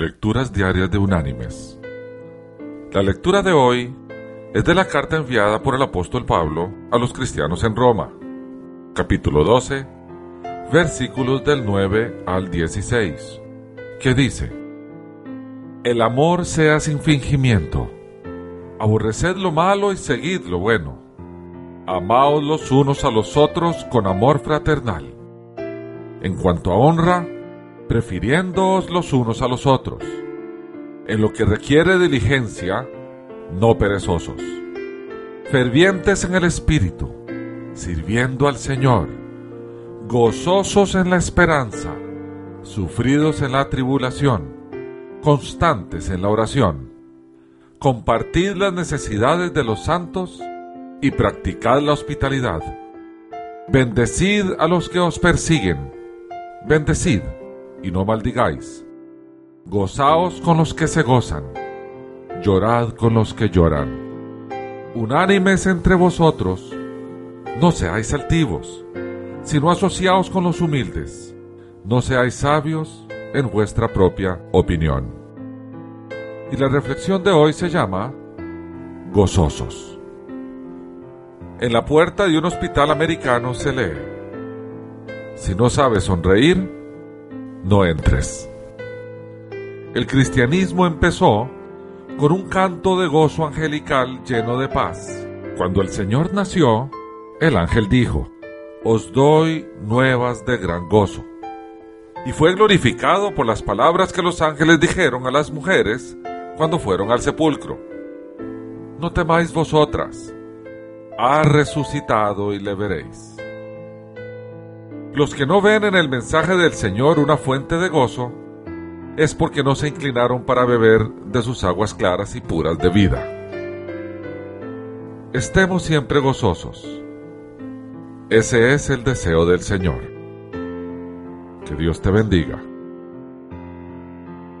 Lecturas Diarias de Unánimes. La lectura de hoy es de la carta enviada por el apóstol Pablo a los cristianos en Roma, capítulo 12, versículos del 9 al 16, que dice, El amor sea sin fingimiento, aborreced lo malo y seguid lo bueno, amaos los unos a los otros con amor fraternal. En cuanto a honra, prefiriéndoos los unos a los otros. En lo que requiere diligencia, no perezosos. Fervientes en el Espíritu, sirviendo al Señor. Gozosos en la esperanza, sufridos en la tribulación, constantes en la oración. Compartid las necesidades de los santos y practicad la hospitalidad. Bendecid a los que os persiguen. Bendecid y no maldigáis. Gozaos con los que se gozan, llorad con los que lloran. Unánimes entre vosotros, no seáis altivos, sino asociaos con los humildes, no seáis sabios en vuestra propia opinión. Y la reflexión de hoy se llama Gozosos. En la puerta de un hospital americano se lee, si no sabes sonreír, no entres. El cristianismo empezó con un canto de gozo angelical lleno de paz. Cuando el Señor nació, el ángel dijo, Os doy nuevas de gran gozo. Y fue glorificado por las palabras que los ángeles dijeron a las mujeres cuando fueron al sepulcro. No temáis vosotras, ha resucitado y le veréis. Los que no ven en el mensaje del Señor una fuente de gozo, es porque no se inclinaron para beber de sus aguas claras y puras de vida. Estemos siempre gozosos. Ese es el deseo del Señor. Que Dios te bendiga.